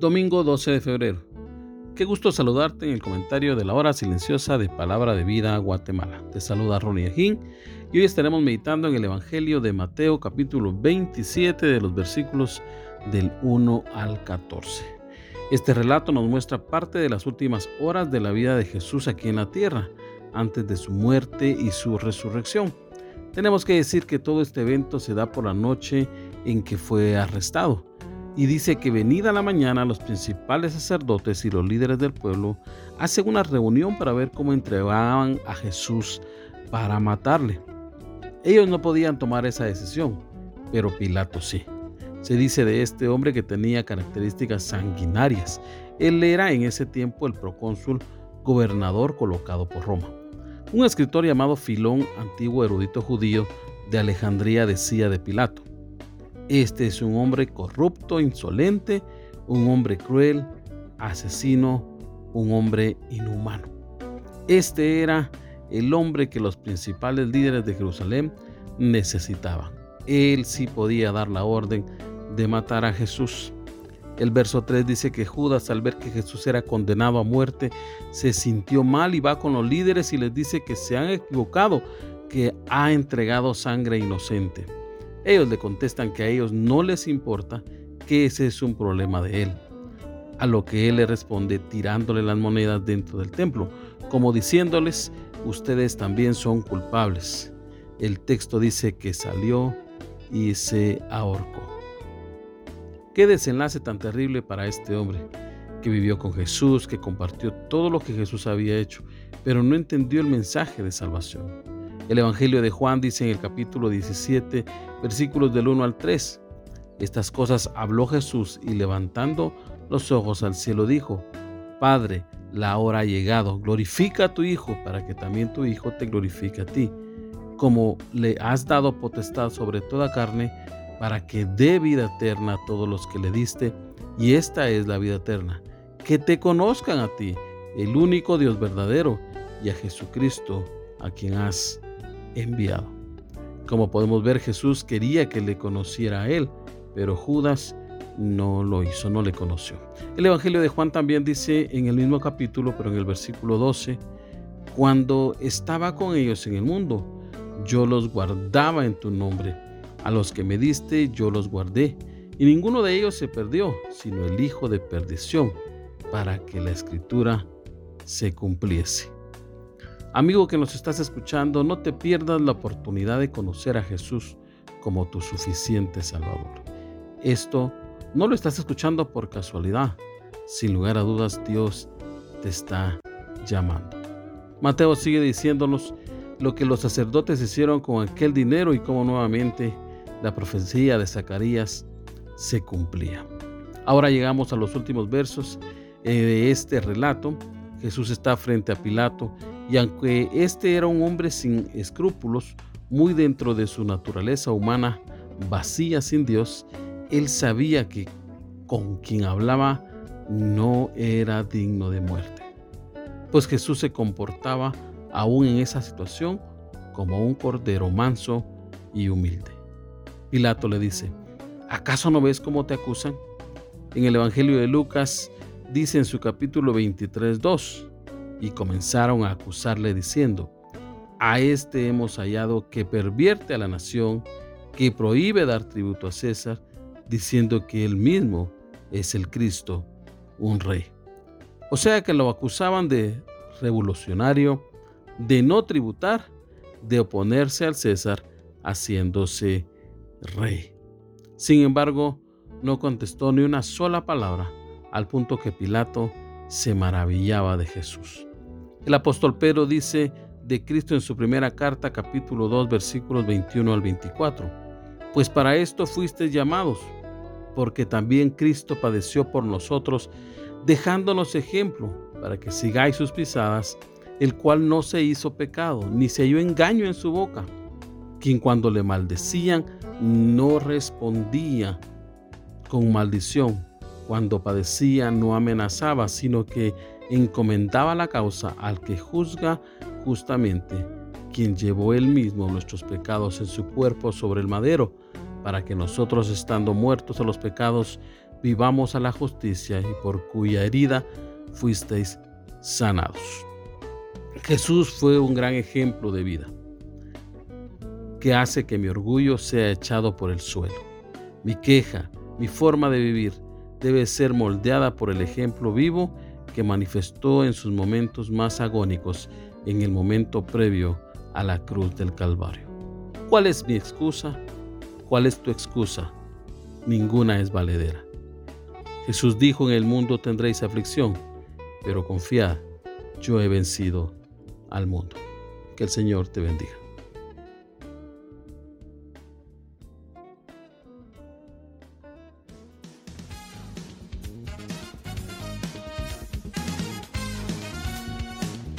Domingo 12 de febrero. Qué gusto saludarte en el comentario de la hora silenciosa de Palabra de Vida Guatemala. Te saluda Ronnie Ajín y hoy estaremos meditando en el Evangelio de Mateo capítulo 27 de los versículos del 1 al 14. Este relato nos muestra parte de las últimas horas de la vida de Jesús aquí en la tierra, antes de su muerte y su resurrección. Tenemos que decir que todo este evento se da por la noche en que fue arrestado y dice que venida la mañana los principales sacerdotes y los líderes del pueblo hacen una reunión para ver cómo entregaban a Jesús para matarle. Ellos no podían tomar esa decisión, pero Pilato sí. Se dice de este hombre que tenía características sanguinarias. Él era en ese tiempo el procónsul gobernador colocado por Roma. Un escritor llamado Filón, antiguo erudito judío de Alejandría, decía de Pilato, este es un hombre corrupto, insolente, un hombre cruel, asesino, un hombre inhumano. Este era el hombre que los principales líderes de Jerusalén necesitaban. Él sí podía dar la orden de matar a Jesús. El verso 3 dice que Judas al ver que Jesús era condenado a muerte, se sintió mal y va con los líderes y les dice que se han equivocado, que ha entregado sangre inocente. Ellos le contestan que a ellos no les importa, que ese es un problema de él. A lo que él le responde tirándole las monedas dentro del templo, como diciéndoles, ustedes también son culpables. El texto dice que salió y se ahorcó. Qué desenlace tan terrible para este hombre, que vivió con Jesús, que compartió todo lo que Jesús había hecho, pero no entendió el mensaje de salvación. El Evangelio de Juan dice en el capítulo 17, versículos del 1 al 3, estas cosas habló Jesús y levantando los ojos al cielo dijo, Padre, la hora ha llegado, glorifica a tu Hijo para que también tu Hijo te glorifique a ti, como le has dado potestad sobre toda carne, para que dé vida eterna a todos los que le diste, y esta es la vida eterna, que te conozcan a ti, el único Dios verdadero, y a Jesucristo, a quien has enviado. Como podemos ver, Jesús quería que le conociera a él, pero Judas no lo hizo, no le conoció. El Evangelio de Juan también dice en el mismo capítulo, pero en el versículo 12, cuando estaba con ellos en el mundo, yo los guardaba en tu nombre. A los que me diste, yo los guardé. Y ninguno de ellos se perdió, sino el hijo de perdición, para que la escritura se cumpliese. Amigo que nos estás escuchando, no te pierdas la oportunidad de conocer a Jesús como tu suficiente Salvador. Esto no lo estás escuchando por casualidad. Sin lugar a dudas, Dios te está llamando. Mateo sigue diciéndonos lo que los sacerdotes hicieron con aquel dinero y cómo nuevamente la profecía de Zacarías se cumplía. Ahora llegamos a los últimos versos eh, de este relato. Jesús está frente a Pilato y aunque este era un hombre sin escrúpulos, muy dentro de su naturaleza humana, vacía sin Dios, él sabía que con quien hablaba no era digno de muerte. Pues Jesús se comportaba aún en esa situación como un cordero manso y humilde. Pilato le dice, ¿acaso no ves cómo te acusan? En el Evangelio de Lucas dice en su capítulo 23, 2, y comenzaron a acusarle diciendo, a este hemos hallado que pervierte a la nación, que prohíbe dar tributo a César, diciendo que él mismo es el Cristo, un rey. O sea que lo acusaban de revolucionario, de no tributar, de oponerse al César, haciéndose rey. Sin embargo, no contestó ni una sola palabra, al punto que Pilato se maravillaba de Jesús. El apóstol Pedro dice, de Cristo en su primera carta, capítulo 2, versículos 21 al 24. Pues para esto fuisteis llamados, porque también Cristo padeció por nosotros, dejándonos ejemplo para que sigáis sus pisadas, el cual no se hizo pecado, ni se halló engaño en su boca, quien cuando le maldecían no respondía con maldición, cuando padecía no amenazaba, sino que encomendaba la causa al que juzga justamente, quien llevó él mismo nuestros pecados en su cuerpo sobre el madero, para que nosotros estando muertos a los pecados, vivamos a la justicia y por cuya herida fuisteis sanados. Jesús fue un gran ejemplo de vida que hace que mi orgullo sea echado por el suelo. Mi queja, mi forma de vivir debe ser moldeada por el ejemplo vivo que manifestó en sus momentos más agónicos en el momento previo a la cruz del Calvario. ¿Cuál es mi excusa? ¿Cuál es tu excusa? Ninguna es valedera. Jesús dijo, en el mundo tendréis aflicción, pero confiad, yo he vencido al mundo. Que el Señor te bendiga.